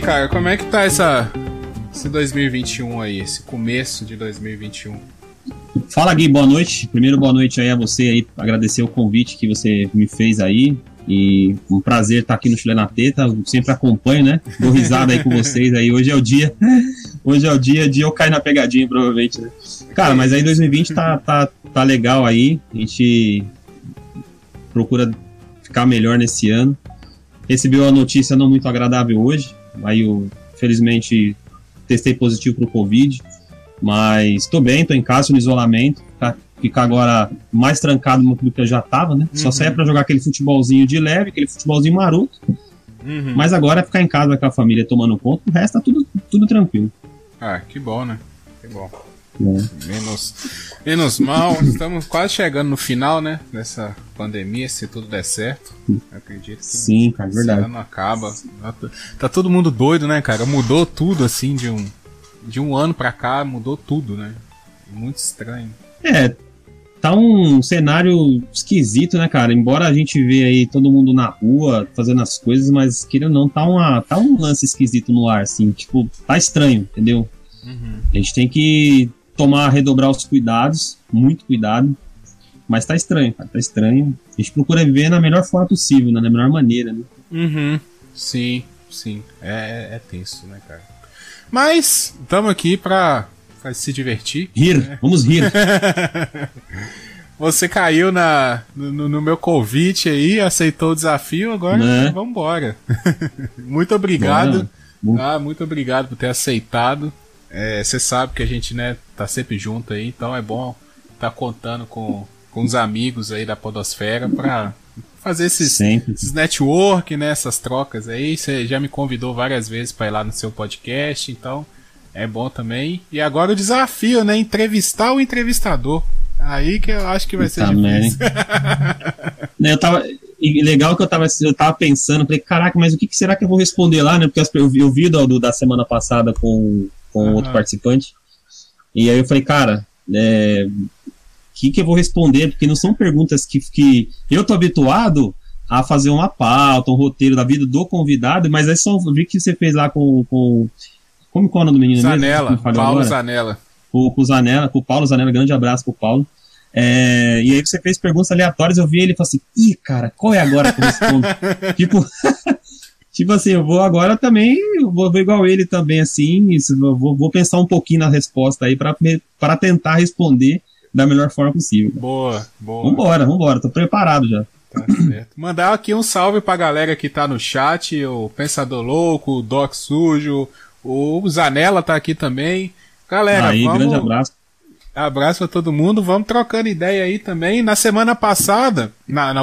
cara, como é que tá essa, esse 2021 aí, esse começo de 2021? Fala Gui, boa noite. Primeiro, boa noite aí a você aí, agradecer o convite que você me fez aí. E um prazer estar aqui no Chile na Teta. Sempre acompanho, né? Dou risada aí com vocês aí. Hoje é o dia. Hoje é o dia de eu cair na pegadinha, provavelmente, né? Cara, mas aí 2020 tá, tá, tá legal aí. A gente procura ficar melhor nesse ano. Recebi uma notícia não muito agradável hoje. Aí eu, felizmente, testei positivo pro Covid. Mas tô bem, tô em casa no isolamento. Tá? Ficar agora mais trancado do que eu já tava, né? Uhum. Só saia pra jogar aquele futebolzinho de leve, aquele futebolzinho maroto. Uhum. Mas agora é ficar em casa com a família tomando conta, o resto tá tudo, tudo tranquilo. Ah, que bom, né? Que bom. É. Menos, menos mal, estamos quase chegando no final, né? Dessa pandemia, se tudo der certo. Eu acredito que Sim, cara, é verdade. ano acaba. Tá todo mundo doido, né, cara? Mudou tudo assim de um, de um ano pra cá, mudou tudo, né? Muito estranho. É, tá um cenário esquisito, né, cara? Embora a gente vê aí todo mundo na rua fazendo as coisas, mas querendo ou não, tá, uma, tá um lance esquisito no ar, assim. Tipo, tá estranho, entendeu? Uhum. A gente tem que tomar, redobrar os cuidados, muito cuidado. Mas tá estranho, cara, tá estranho. A gente procura viver na melhor forma possível, né, na melhor maneira, né? Uhum. Sim, sim. É, é, é tenso, né, cara? Mas estamos aqui pra, pra, se divertir. Rir, né? vamos rir. Você caiu na, no, no, meu convite aí, aceitou o desafio, agora né? vamos embora. muito obrigado. Ah, muito obrigado por ter aceitado. É, você sabe que a gente, né, tá sempre junto aí, então é bom estar tá contando com, com os amigos aí da Podosfera para fazer esses, esses network, né, essas trocas aí. Você já me convidou várias vezes para ir lá no seu podcast, então é bom também. E agora o desafio, né, entrevistar o entrevistador. Aí que eu acho que vai ser difícil. eu tava e legal que eu tava, eu tava pensando, falei, caraca, mas o que, que será que eu vou responder lá, né? Porque eu vi, eu vi do, da semana passada com com uhum. outro participante. E aí eu falei, cara, é, que, que eu vou responder? Porque não são perguntas que, que eu tô habituado a fazer uma pauta, um roteiro da vida do convidado, mas é só vi que você fez lá com. com como qual é o nome do menino Zanella, mesmo? Paulo agora? Zanella. Com, com o Zanella, com o Paulo Zanella, grande abraço pro Paulo. É, e aí você fez perguntas aleatórias, eu vi ele e falei assim, ih, cara, qual é agora que eu respondo? tipo, tipo assim, eu vou agora também, eu vou igual ele também, assim, vou, vou pensar um pouquinho na resposta aí para tentar responder da melhor forma possível. Boa, boa. Vambora, vambora, tô preparado já. Tá certo. Mandar aqui um salve pra galera que tá no chat, o Pensador Louco, o Doc Sujo, o Zanella tá aqui também. Galera, aí, vamos... grande abraço. Abraço pra todo mundo, vamos trocando ideia aí também. Na semana passada, na, na,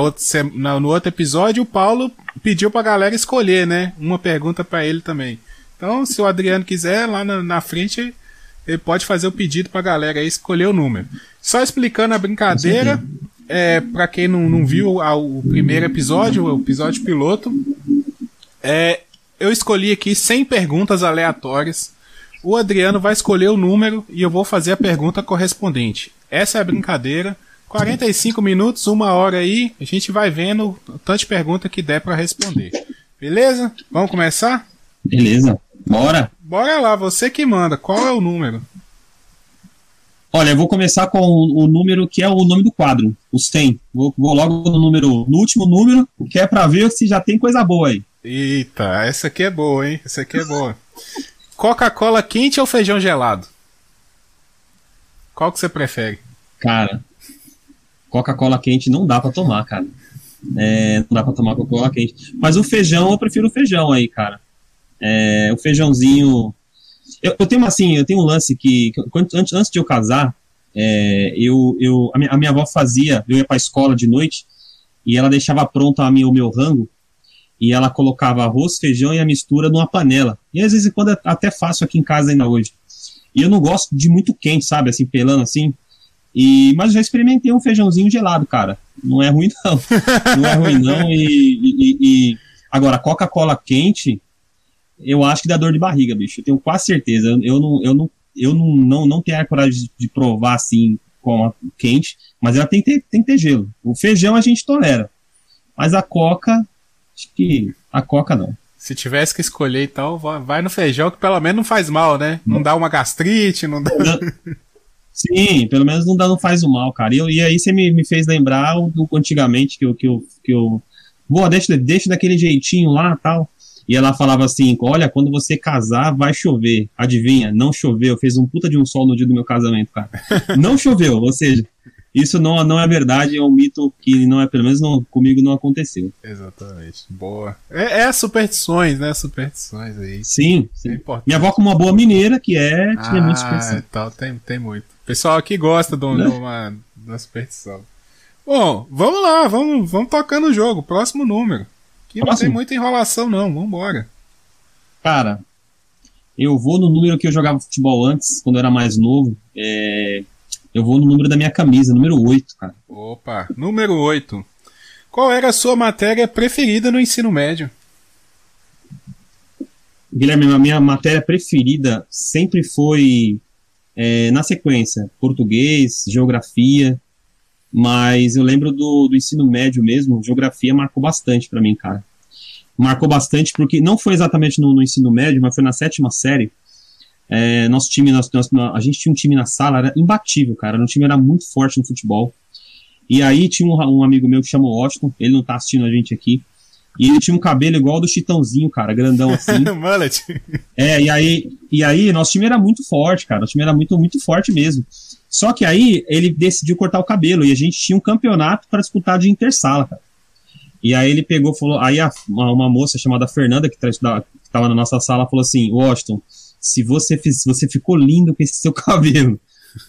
na no outro episódio, o Paulo pediu pra galera escolher, né? Uma pergunta para ele também. Então, se o Adriano quiser, lá na, na frente, ele pode fazer o pedido pra galera aí escolher o número. Só explicando a brincadeira, é, para quem não, não viu o primeiro episódio, o episódio piloto, é, eu escolhi aqui 100 perguntas aleatórias o Adriano vai escolher o número e eu vou fazer a pergunta correspondente. Essa é a brincadeira. 45 minutos, uma hora aí, a gente vai vendo o tanto de pergunta que der para responder. Beleza? Vamos começar? Beleza. Bora. Bora lá, você que manda. Qual é o número? Olha, eu vou começar com o, número que é o nome do quadro, os 100. Vou, vou logo no número, no último número, que é para ver se já tem coisa boa aí. Eita, essa aqui é boa, hein? Essa aqui é boa. Coca-Cola quente ou feijão gelado? Qual que você prefere? Cara, Coca-Cola quente não dá para tomar, cara. É, não dá pra tomar Coca-Cola quente. Mas o feijão, eu prefiro o feijão aí, cara. É, o feijãozinho. Eu, eu, tenho assim, eu tenho um lance que, que antes, antes de eu casar, é, eu, eu, a minha, a, minha, avó fazia, eu ia pra escola de noite e ela deixava pronto a minha, o meu rango e ela colocava arroz, feijão e a mistura numa panela. E às vezes quando é até fácil aqui em casa ainda hoje. E eu não gosto de muito quente, sabe, assim, pelando assim. E, mas já experimentei um feijãozinho gelado, cara. Não é ruim, não. Não é ruim, não. E, e, e agora, Coca-Cola quente, eu acho que dá dor de barriga, bicho. Eu tenho quase certeza. Eu, eu não, eu não, eu não, não, não tenho a coragem de, de provar assim com a quente, mas ela tem que, ter, tem que ter gelo. O feijão a gente tolera. Mas a coca, Acho que a Coca não. Se tivesse que escolher e tal, vai no feijão que pelo menos não faz mal, né? Não dá uma gastrite, não dá. Sim, pelo menos não, dá, não faz o mal, cara. E, eu, e aí você me, me fez lembrar do antigamente que eu, que eu, que eu. Boa, deixa, deixa daquele jeitinho lá tal. E ela falava assim: Olha, quando você casar, vai chover. Adivinha? Não choveu. Fez um puta de um sol no dia do meu casamento, cara. Não choveu, ou seja, isso não, não é verdade, é um mito que não é, pelo menos não, comigo não aconteceu. Exatamente. Boa. É, é superstições, né? Superstições aí. Sim, sim. É Minha avó, como uma boa mineira, que é, tinha ah, muito superstição. Tal, tem, tem muito. Pessoal aqui gosta de uma, de uma superstição. Bom, vamos lá, vamos, vamos tocando o jogo. Próximo número. Aqui Próximo? não tem muita enrolação, não. Vambora. Cara, eu vou no número que eu jogava futebol antes, quando eu era mais novo. É, eu vou no número da minha camisa, número 8, cara. Opa, número 8. Qual era a sua matéria preferida no ensino médio? Guilherme, a minha matéria preferida sempre foi, é, na sequência, português, geografia, mas eu lembro do, do ensino médio mesmo, geografia marcou bastante para mim, cara. Marcou bastante porque não foi exatamente no, no ensino médio, mas foi na sétima série é, nosso time, nosso, nosso, a gente tinha um time na sala, era imbatível, cara. O time era muito forte no futebol. E aí tinha um, um amigo meu que chamou Washington, ele não tá assistindo a gente aqui. E ele tinha um cabelo igual ao do Chitãozinho, cara, grandão assim. Mullet. É, e aí, e aí, nosso time era muito forte, cara. Nosso time era muito, muito forte mesmo. Só que aí ele decidiu cortar o cabelo e a gente tinha um campeonato para disputar de intersala, cara. E aí ele pegou, falou, aí a, uma, uma, moça chamada Fernanda, que, tá, que tava na nossa sala, falou assim, Washington, se você, fiz, você ficou lindo com esse seu cabelo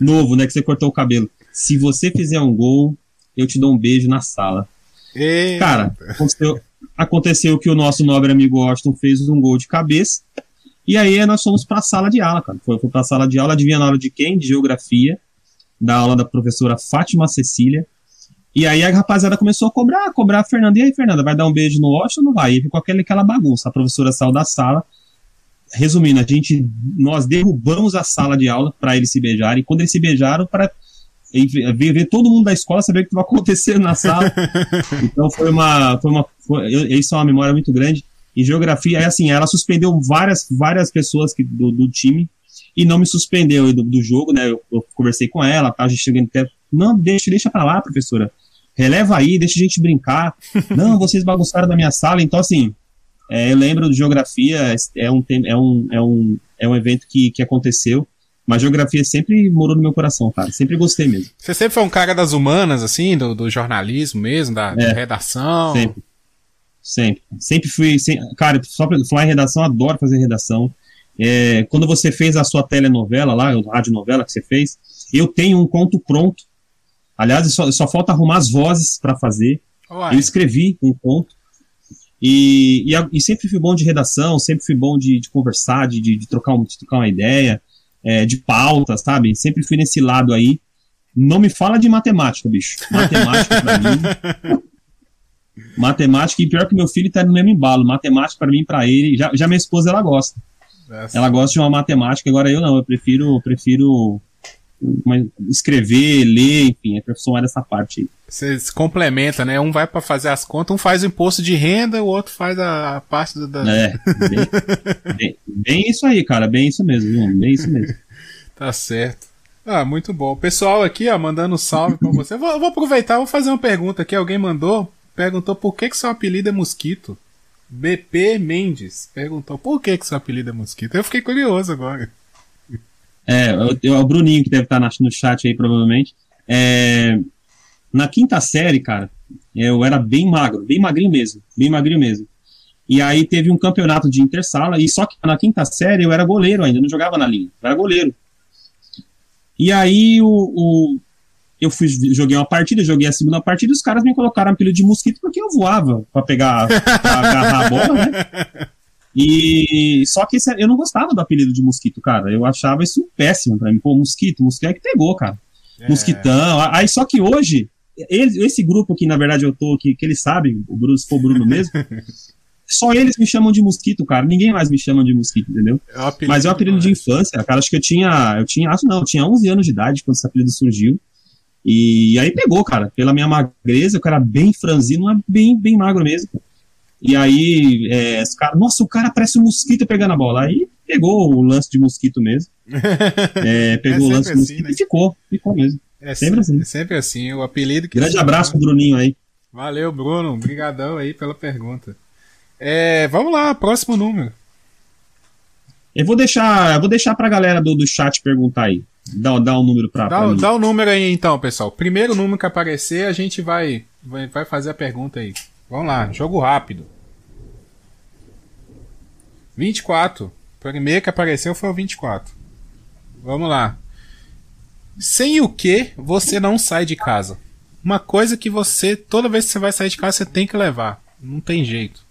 novo, né? Que você cortou o cabelo. Se você fizer um gol, eu te dou um beijo na sala. Eita. Cara, aconteceu, aconteceu que o nosso nobre amigo Washington fez um gol de cabeça. E aí nós fomos para a sala de aula, cara. Foi, foi para a sala de aula, adivinha na aula de quem? De geografia, da aula da professora Fátima Cecília. E aí a rapaziada começou a cobrar, cobrar a Fernanda. E aí, Fernanda, vai dar um beijo no Washington ou não vai? E ficou aquela, aquela bagunça. A professora saiu da sala, resumindo, a gente, nós derrubamos a sala de aula para eles se beijarem. Quando eles se beijaram, para ver, ver, todo mundo da escola saber o que estava acontecendo na sala. então foi uma, foi uma, foi, isso é uma memória muito grande. E geografia é assim, ela suspendeu várias, várias pessoas que, do, do time e não me suspendeu do, do jogo, né? Eu, eu, conversei com ela, tá? A gente chegando até, não, deixa, deixa para lá, professora. Releva aí, deixa a gente brincar. não, vocês bagunçaram da minha sala, então assim, é, eu lembro de geografia, é um, é um, é um, é um evento que, que aconteceu, mas geografia sempre morou no meu coração, cara. Sempre gostei mesmo. Você sempre foi um cara das humanas, assim, do, do jornalismo mesmo, da, é, redação? Sempre. Sempre. Sempre fui. Sempre, cara, só pra falar em redação, adoro fazer redação. É, quando você fez a sua telenovela lá, a radionovela que você fez, eu tenho um conto pronto. Aliás, só, só falta arrumar as vozes para fazer. Uai. Eu escrevi um conto. E, e, e, sempre fui bom de redação, sempre fui bom de, de conversar, de, de, trocar um, de trocar uma ideia, é, de pauta, sabe? Sempre fui nesse lado aí. Não me fala de matemática, bicho. Matemática pra mim. Matemática, e pior que meu filho tá no mesmo embalo. Matemática para mim, para ele. Já, já minha esposa, ela gosta. Essa. Ela gosta de uma matemática, agora eu não. Eu prefiro, prefiro escrever, ler, enfim, é dessa parte aí. Você se complementa, né? Um vai para fazer as contas, um faz o imposto de renda, o outro faz a, a parte da. É, bem, bem, bem, isso aí, cara, bem isso mesmo, viu? bem isso mesmo. tá certo. Ah, muito bom. Pessoal aqui, ó, mandando salve pra você. Vou, vou, aproveitar, vou fazer uma pergunta aqui. Alguém mandou, perguntou por que, que seu apelido é Mosquito. BP Mendes perguntou por que, que seu apelido é Mosquito. Eu fiquei curioso agora. É, é o Bruninho que deve estar no chat aí, provavelmente. É, na quinta série, cara, eu era bem magro, bem magrinho mesmo, bem magrinho mesmo. E aí teve um campeonato de intersala, e só que na quinta série eu era goleiro ainda, não jogava na linha, eu era goleiro. E aí o, o, eu fui, joguei uma partida, joguei a segunda partida, e os caras me colocaram apelido de mosquito porque eu voava para pegar, pra agarrar a bola, né? E só que eu não gostava do apelido de mosquito, cara. Eu achava isso péssimo para mim. Pô, mosquito, mosquito é que pegou, cara. É. Mosquitão. Aí só que hoje, ele, esse grupo que na verdade eu tô, que, que eles sabem, o Bruno, se for o Bruno mesmo, só eles me chamam de mosquito, cara. Ninguém mais me chama de mosquito, entendeu? É Mas é um apelido de infância, cara. Acho que eu tinha, eu tinha, acho não, eu tinha 11 anos de idade quando esse apelido surgiu. E aí pegou, cara. Pela minha magreza, eu era bem franzino, bem, bem magro mesmo. E aí, é, cara, nossa, o cara parece um mosquito pegando a bola. Aí pegou o lance de mosquito mesmo. É, pegou o lance de assim, mosquito né? e ficou. Ficou mesmo. É Sempre assim. É sempre assim, o apelido que. Grande abraço pro Bruninho aí. Valeu, Bruno. Obrigadão aí pela pergunta. É, vamos lá, próximo número. Eu vou deixar, eu vou deixar pra galera do, do chat perguntar aí. Dá, dá um número pra, pra Dá, mim. dá o número aí então, pessoal. Primeiro número que aparecer, a gente vai, vai, vai fazer a pergunta aí. Vamos lá, jogo rápido. 24. O primeiro que apareceu foi o 24. Vamos lá. Sem o que você não sai de casa? Uma coisa que você, toda vez que você vai sair de casa, você tem que levar. Não tem jeito.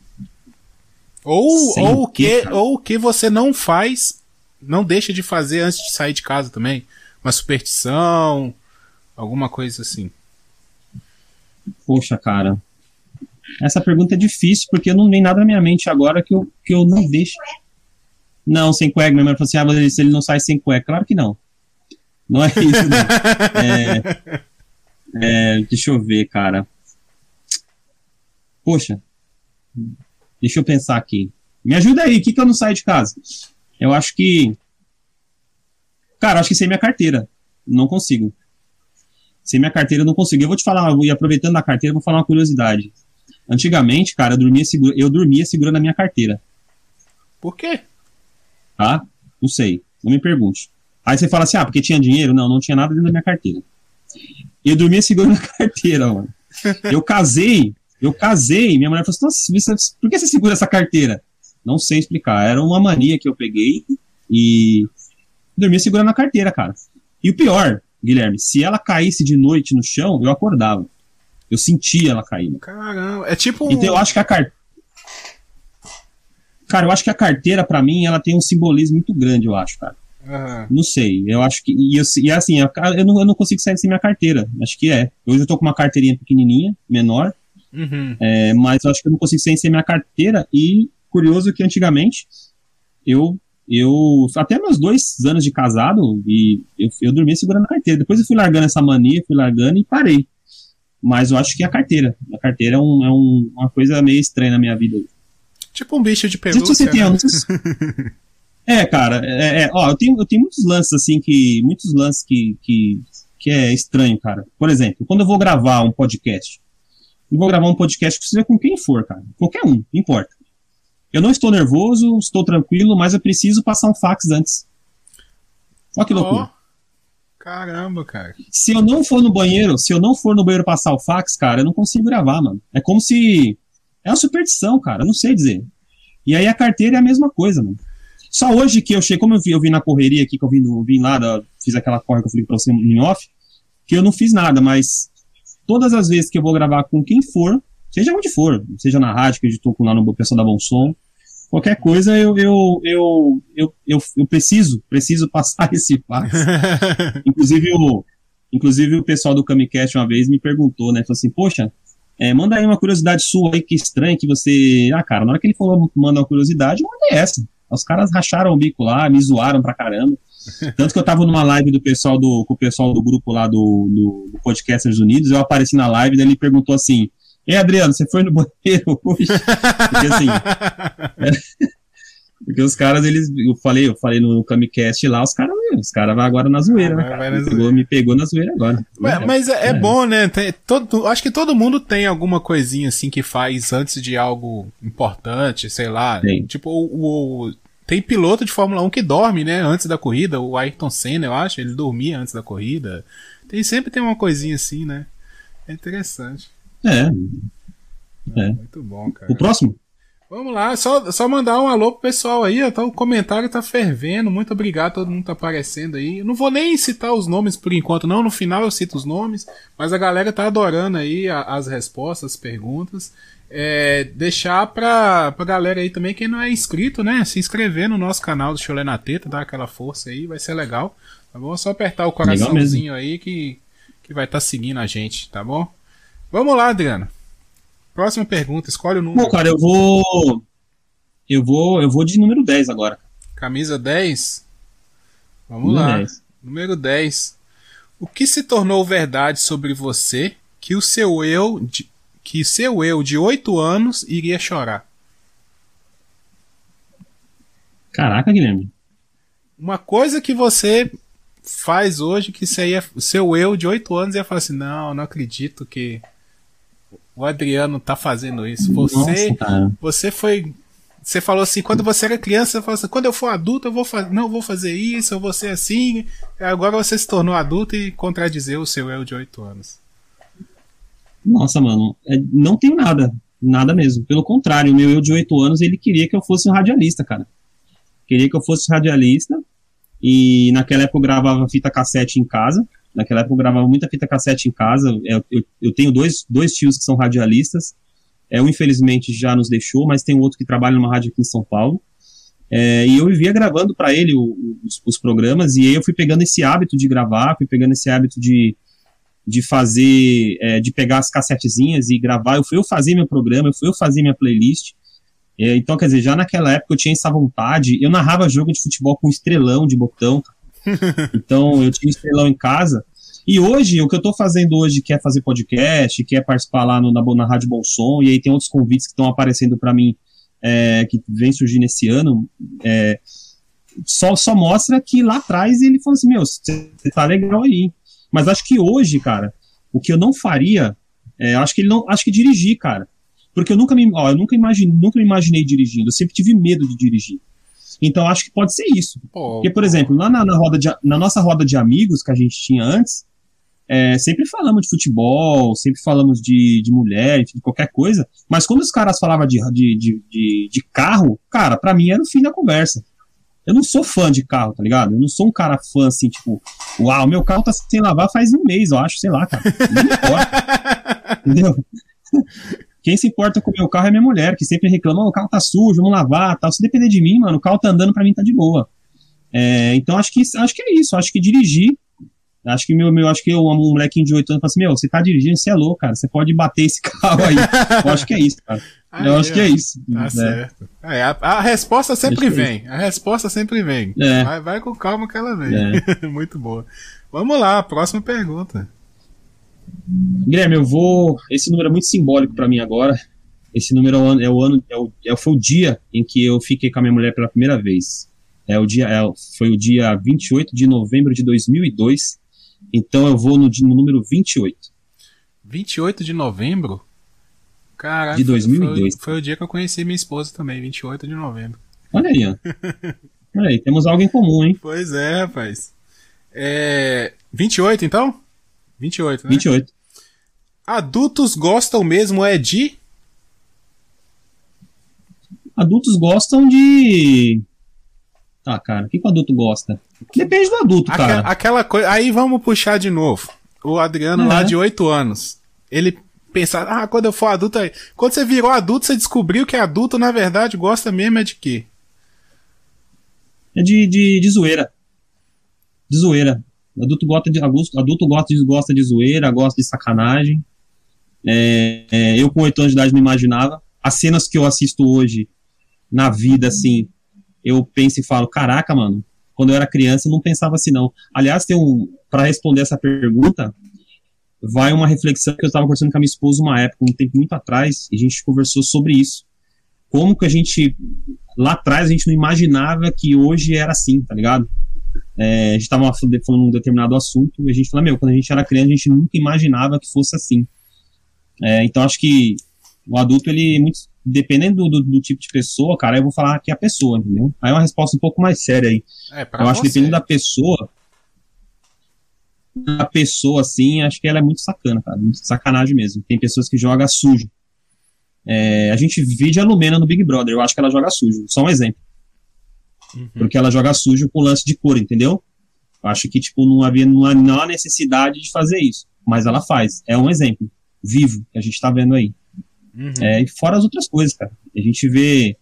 Ou, Sem ou, o que, cara? ou o que você não faz, não deixa de fazer antes de sair de casa também. Uma superstição, alguma coisa assim. Poxa, cara. Essa pergunta é difícil porque não vem nada na minha mente agora que eu, que eu não deixo. Não, sem cueca. Minha mãe falou assim: ah, mas ele- se ele não sai sem cueca. Claro que não. Não é isso, não. É, é, deixa eu ver, cara. Poxa. Deixa eu pensar aqui. Me ajuda aí, o que, que eu não saio de casa? Eu acho que. Cara, eu acho que sem minha carteira. Não consigo. Sem minha carteira eu não consigo. Eu vou te falar, e aproveitando a carteira, eu vou falar uma curiosidade. Antigamente, cara, eu dormia, segura, eu dormia segurando a minha carteira, Por quê? tá? Não sei, não me pergunte. Aí você fala assim, ah, porque tinha dinheiro? Não, não tinha nada dentro da minha carteira. Eu dormia segurando a carteira, mano. Eu casei, eu casei, minha mulher falou assim, nossa, você- por que você segura essa carteira? Não sei explicar, era uma mania que eu peguei e dormia segurando a carteira, cara. E o pior, Guilherme, se ela caísse de noite no chão, eu acordava. Eu sentia ela caindo. Caramba, é tipo um. Então eu acho que a carteira. Cara, eu acho que a carteira, pra mim, ela tem um simbolismo muito grande, eu acho, cara. Aham. Não sei, eu acho que. E, eu, e assim, a- eu não, eu não consigo sair sem minha carteira. Acho que é. Hoje eu tô com uma carteirinha pequenininha, menor, Uhum. é, mas eu acho que eu não consigo sair sem minha carteira. E curioso que antigamente, eu. Eu. Até meus dois anos de casado, e eu, eu dormia segurando a carteira. Depois eu fui largando essa mania, fui largando e parei. Mas eu acho que a carteira. A carteira é, um, é um- uma coisa meio estranha na minha vida. Tipo um bicho de Não sei se você pelúcia. tem, né? se- É, cara, é, é, ó, eu tenho, eu tenho muitos lances assim que. Muitos lances que, que, que é estranho, cara. Por exemplo, quando eu vou gravar um podcast, eu vou gravar um podcast seja com quem for, cara. Qualquer um, não importa. Eu não estou nervoso, estou tranquilo, mas eu preciso passar um fax antes. Olha que loucura. Caramba, cara. Se eu não for no banheiro, se eu não for no banheiro passar o fax, cara, eu não consigo gravar, mano. É como se. É uma superstição, cara, eu não sei dizer. E aí a carteira é a mesma coisa, mano. Só hoje que eu cheguei, como eu vi, eu vim na correria aqui, que eu vim, no- vim lá, da- fiz aquela corre que eu falei pra você em off, que eu não fiz nada, mas todas as vezes que eu vou gravar com quem for, seja onde for, seja na rádio, que eu estou com lá no pessoal da Bom Som, qualquer coisa eu, eu, eu, eu, eu, eu preciso, preciso passar esse fax. Inclusive o, inclusive o pessoal do Camicast uma vez me perguntou, né? Falou assim, poxa, é, manda aí uma curiosidade sua aí, que estranha que você. Ah, cara, na hora que ele falou manda uma curiosidade, eu mandei essa. Os caras racharam o bico lá, me zoaram pra caramba. Tanto que eu tava numa live do pessoal do, com o pessoal do grupo lá do, do, do Podcasters Unidos, eu apareci na live, daí ele perguntou assim: Ei, Adriano, você foi no banheiro hoje? Porque assim, porque os caras, eles. Eu falei, eu falei no Camicast lá, os caras, os caras vão agora na zoeira, né? Vai- cara? me, pegou, me pegou na zoeira agora. Mas, mas é, é bom, né? Tem, todo, acho que todo mundo tem alguma coisinha assim que faz antes de algo importante, sei lá. Tem. Tipo, o, o- tem piloto de Fórmula 1 que dorme, né? Antes da corrida. O Ayrton Senna, eu acho, ele dormia antes da corrida. Tem sempre tem uma coisinha assim, né? É interessante. É. É. Muito bom, cara. O próximo? Vamos lá, só, só mandar um alô pro pessoal aí, ó, tá, o comentário tá fervendo, muito obrigado, todo mundo tá aparecendo aí. Eu não vou nem citar os nomes por enquanto, não, no final eu cito os nomes, mas a galera tá adorando aí a- as respostas, as perguntas. É, deixar pra, pra galera aí também, quem não é inscrito, né, se inscrever no nosso canal do Cholé na Teta, dar aquela força aí, vai ser legal, tá bom? É só apertar o coraçãozinho aí que, que vai estar tá seguindo a gente, tá bom? Vamos lá, Adriano. Próxima pergunta, escolhe o número. Bom, cara, eu vou. Eu vou. Eu vou de número 10 agora. Camisa 10. Vamos Número lá. 10. Número 10. O que se tornou verdade sobre você que o seu eu de- que seu eu de 8 anos iria chorar? Caraca, Guilherme. Uma coisa que você faz hoje que você ia, seu eu de 8 anos ia falar assim: não, não acredito que o Adriano tá fazendo isso. Você, Nossa, você foi. Você falou assim, quando você era criança, você falou assim, quando eu for adulto, eu vou fazer. Não, vou fazer isso, eu vou ser assim. Agora você se tornou adulto e contradizer o seu eu de 8 anos. Nossa, mano, é, não tenho nada. Nada mesmo. Pelo contrário, o meu eu de 8 anos, ele queria que eu fosse um radialista, cara. Queria que eu fosse radialista. E naquela época eu gravava fita cassete em casa. Naquela época eu gravava muita fita cassete em casa. Eu, eu, eu tenho dois, dois tios que são radialistas. É, um, infelizmente, já nos deixou, mas tem outro que trabalha numa rádio aqui em São Paulo. É, e eu vivia gravando para ele o, os, os, programas, e aí eu fui pegando esse hábito de gravar, fui pegando esse hábito de, de fazer, é, de pegar as cassetezinhas e gravar. Eu fui eu fazer meu programa, eu fui eu fazer minha playlist. É, então, quer dizer, já naquela época eu tinha essa vontade. Eu narrava jogo de futebol com estrelão de botão. Então, eu tinha estrelão em casa. E hoje, o que eu estou fazendo hoje, que é fazer podcast, que é participar lá no, na, na Rádio Bom Som, e aí tem outros convites que estão aparecendo para mim, é, que vem surgindo esse ano, é, só, só mostra que lá atrás ele falou assim, meu, você tá legal aí. Mas acho que hoje, cara, o que eu não faria, é, acho que ele não, acho que dirigir, cara. Porque eu nunca me, ó, eu nunca imaginei, nunca me imaginei dirigindo, eu sempre tive medo de dirigir. Então acho que pode ser isso. Pô, Porque, por exemplo, lá na, na, roda de, na nossa roda de amigos que a gente tinha antes, é, sempre falamos de futebol, sempre falamos de, de mulher, de qualquer coisa, mas quando os caras falavam de, de, de, de, carro, cara, para mim era o fim da conversa. Eu não sou fã de carro, tá ligado? Eu não sou um cara fã assim, tipo, uau, meu carro tá sem lavar faz um mês, eu acho, sei lá, cara. Não importa. Entendeu? Quem se importa com o meu carro é minha mulher, que sempre reclama, oh, o carro tá sujo, vamos lavar, tal. Se depender de mim, mano, o carro tá andando para mim tá de boa. É, então acho que acho que é isso, acho que dirigir, acho que meu, meu acho que eu, um molequinho de 8 anos fala assim, meu, você tá dirigindo, você é louco, cara, você pode bater esse carro aí. eu acho que é isso, cara. Aí, eu acho que é isso. Tá né? certo. É, a, a, resposta sempre é vem. A resposta sempre vem. É. Vai, vai com calma que ela vem. É. Muito boa. Vamos lá, próxima pergunta. Guilherme, eu vou. Esse número é muito simbólico para mim agora. Esse número é o ano, é o ano é o, é, foi o dia em que eu fiquei com a minha mulher pela primeira vez. É o dia, é, foi o dia 28 de novembro de 2002. Então eu vou no, no número 28. 28 de novembro? Caraca, de 2002. Foi, foi, o dia que eu conheci minha esposa também, 28 de novembro. Olha aí, ó. Olha aí, temos algo em comum, hein? Pois é, rapaz. É... 28 então? 28, né? 28. Adultos gostam mesmo é de. Adultos gostam de. Tá, cara, o que, que o adulto gosta? Depende do adulto, Aquela, cara. Aquela coisa. Aí vamos puxar de novo. O Adriano é. lá de 8 anos. Ele pensa, ah, quando eu for adulto. Quando você virou adulto, você descobriu que adulto, na verdade, gosta mesmo é de quê? É de, de, de zoeira. De zoeira. Adulto gosta de, adulto gosta de, gosta de zoeira, gosta de sacanagem. É, é, eu com oito anos de idade não imaginava. As cenas que eu assisto hoje na vida, assim, eu penso e falo, caraca, mano, quando eu era criança não pensava assim, não. Aliás, tem um, para responder essa pergunta, vai uma reflexão que eu estava conversando com a minha esposa uma época, um tempo muito atrás, e a gente conversou sobre isso. Como que a gente, lá atrás, a gente não imaginava que hoje era assim, tá ligado? É, a gente estava falando um determinado assunto e a gente falou, meu, quando a gente era criança, a gente nunca imaginava que fosse assim. É, então, acho que o adulto, ele, muito, dependendo do, do, do, tipo de pessoa, cara, eu vou falar que é a pessoa, entendeu? Aí é uma resposta um pouco mais séria aí. É, eu acho que dependendo da pessoa, a pessoa, assim, acho que ela é muito sacana, cara, muito sacanagem mesmo. Tem pessoas que jogam sujo. É, a gente vive a Lumena no Big Brother, eu acho que ela joga sujo. Só um exemplo. Uhum. Porque ela joga sujo com lance de cor, entendeu? Acho que, tipo, não havia não há, não há necessidade de fazer isso. Mas ela faz. É um exemplo vivo que a gente tá vendo aí. Uhum. É, e fora as outras coisas, cara. A gente vê.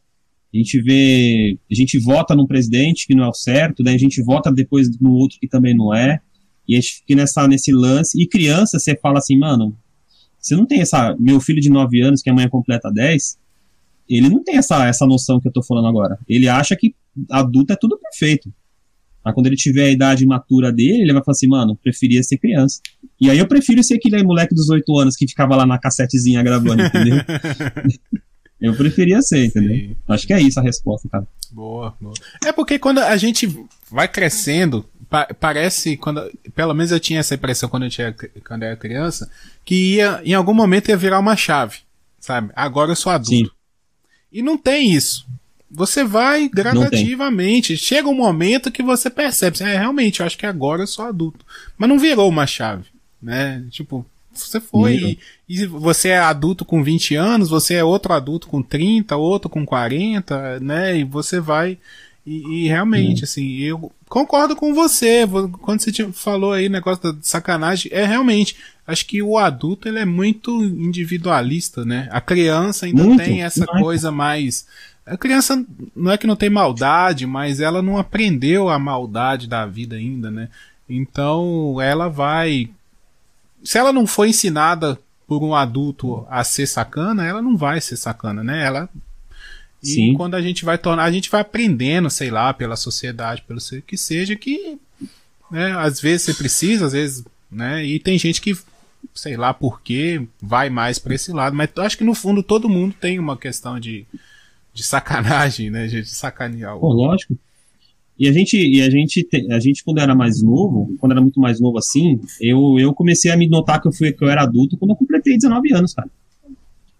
A gente vê. A gente vota num presidente que não é o certo, daí a gente vota depois no outro que também não é. E a gente fica nessa, nesse lance. E criança, você fala assim, mano, você não tem essa. Meu filho de 9 anos, que amanhã completa 10, ele não tem essa, essa noção que eu tô falando agora. Ele acha que adulto é tudo perfeito. Mas quando ele tiver a idade matura dele, ele vai falar assim, mano, preferia ser criança. E aí eu prefiro ser aquele moleque dos 8 anos que ficava lá na cassetezinha gravando, entendeu? eu preferia ser, entendeu? Sim. Acho que é isso a resposta, cara. Boa, boa. É porque quando a gente vai crescendo, pa parece, quando, pelo menos eu tinha essa impressão quando eu, tinha, quando eu era criança, que ia, em algum momento ia virar uma chave, sabe? Agora eu sou adulto. Sim. E não tem isso. Você vai gradativamente. Chega um momento que você percebe, é, realmente, eu acho que agora eu sou adulto. Mas não virou uma chave, né? Tipo, você foi e, e, você é adulto com 20 anos, você é outro adulto com 30, outro com 40, né? E você vai e, e realmente, assim, eu concordo com você. Quando você falou aí negócio da sacanagem, é realmente. Acho que o adulto ele é muito individualista, né? A criança ainda muito, tem essa coisa mais a criança não é que não tem maldade, mas ela não aprendeu a maldade da vida ainda, né? Então ela vai. Se ela não foi ensinada por um adulto a ser sacana, ela não vai ser sacana, né? Ela. E Sim. quando a gente vai tornar, a gente vai aprendendo, sei lá, pela sociedade, pelo que seja, que né, às vezes você precisa, às vezes, né? E tem gente que, sei lá por quê, vai mais para esse lado, mas acho que no fundo todo mundo tem uma questão de de sacanagem, né? De sacanear. Pô, lógico. E a gente, e a gente, a gente quando era mais novo, quando era muito mais novo assim, eu, eu comecei a me notar que eu fui que eu era adulto quando eu completei 19 anos, cara.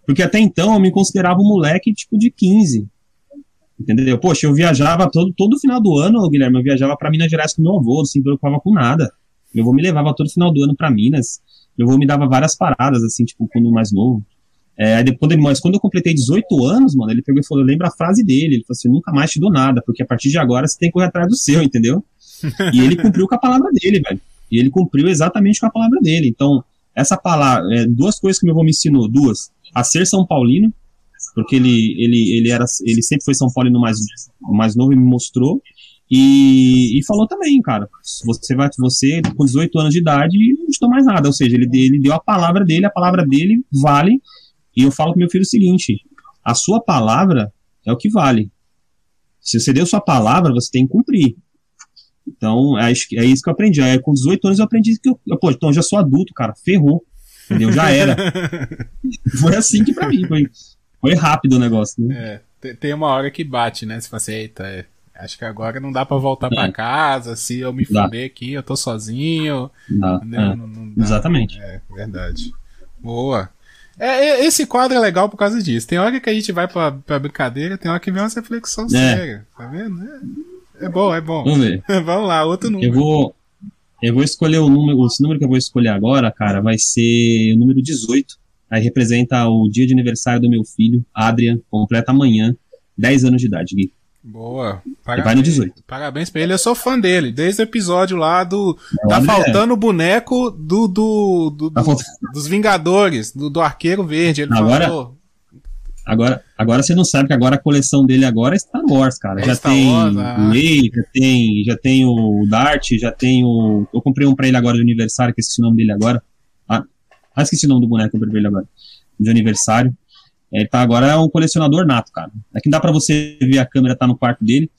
Porque até então eu me considerava um moleque tipo de 15. Entendeu? Poxa, eu viajava todo, todo final do ano, Guilherme, eu viajava para Minas Gerais com meu avô, não se preocupava com nada. Meu avô me levava todo final do ano para Minas. Meu avô me dava várias paradas, assim, tipo, quando mais novo. É, depois, mas quando eu completei 18 anos, mano, ele pegou e falou: eu lembro a frase dele. Ele falou assim: nunca mais te dou nada, porque a partir de agora você tem que correr atrás do seu, entendeu? e ele cumpriu com a palavra dele, velho. E ele cumpriu exatamente com a palavra dele. Então, essa palavra, é, duas coisas que meu avô me ensinou: duas, a ser São Paulino, porque ele, ele, ele, era, ele sempre foi São Paulino mais, mais novo e me mostrou. E, e, falou também, cara, você vai, você com 18 anos de idade não te mais nada, ou seja, ele, ele deu a palavra dele, a palavra dele vale e eu falo com meu filho o seguinte: a sua palavra é o que vale. Se você deu sua palavra, você tem que cumprir. Então, é, é isso que eu aprendi. Aí, com 18 anos, eu aprendi que eu. Pô, então eu já sou adulto, cara. Ferrou. Entendeu? Já era. foi assim que pra mim. Foi, foi rápido o negócio, né? É, tem uma hora que bate, né? Você fala assim, eita, é, acho que agora não dá para voltar é. para casa. Se eu me fuder aqui, eu tô sozinho. Dá. É. Não, não dá. Exatamente. É, verdade. Boa. É, é, esse quadro é legal por causa disso. Tem hora que a gente vai pra, pra brincadeira, tem hora que vem uma reflexão é. séria. Tá vendo? É, é, bom, é bom. Vamos ver. Vamos lá, outro número. Eu vou, eu vou escolher o número. Esse número que eu vou escolher agora, cara, vai ser o número 18. Aí representa o dia de aniversário do meu filho, Adrian, completa amanhã, 10 anos de idade, Gui. Boa. Parabéns, vai no 18. Parabéns pra ele. Eu sou fã dele. Desde o episódio lá do. Não, tá faltando o boneco do, do, do, tá do dos Vingadores, do, do Arqueiro Verde. Ele agora, falou. Agora, agora você não sabe que agora a coleção dele agora é Star Wars, cara. É já Star tem Wars, ah. já tem, já tem o Dart, já tem o. Eu comprei um pra ele agora de aniversário, que esqueci o nome dele agora. Ah, ah esqueci o nome do boneco pra ele agora. De aniversário. Ele tá agora é um colecionador nato, cara. Aqui dá para você ver a câmera tá no quarto dele,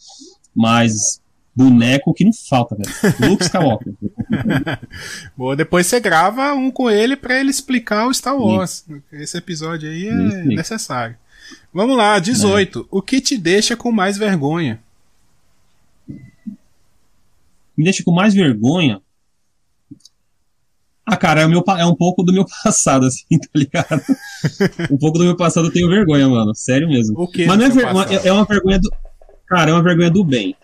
mas boneco que não falta, velho. Luke Skywalker. Boa, depois você grava um com ele para ele explicar o Star Wars. Esse episódio aí é necessário. Vamos lá, 18. É. O que te deixa com mais vergonha? Me deixa com mais vergonha? Ah, cara, é, meu, é um pouco do meu passado, assim, tá ligado? um pouco do meu passado eu tenho vergonha, mano. Sério mesmo. O que Mas não é, ver, uma, é uma vergonha do. Cara, é uma vergonha do bem.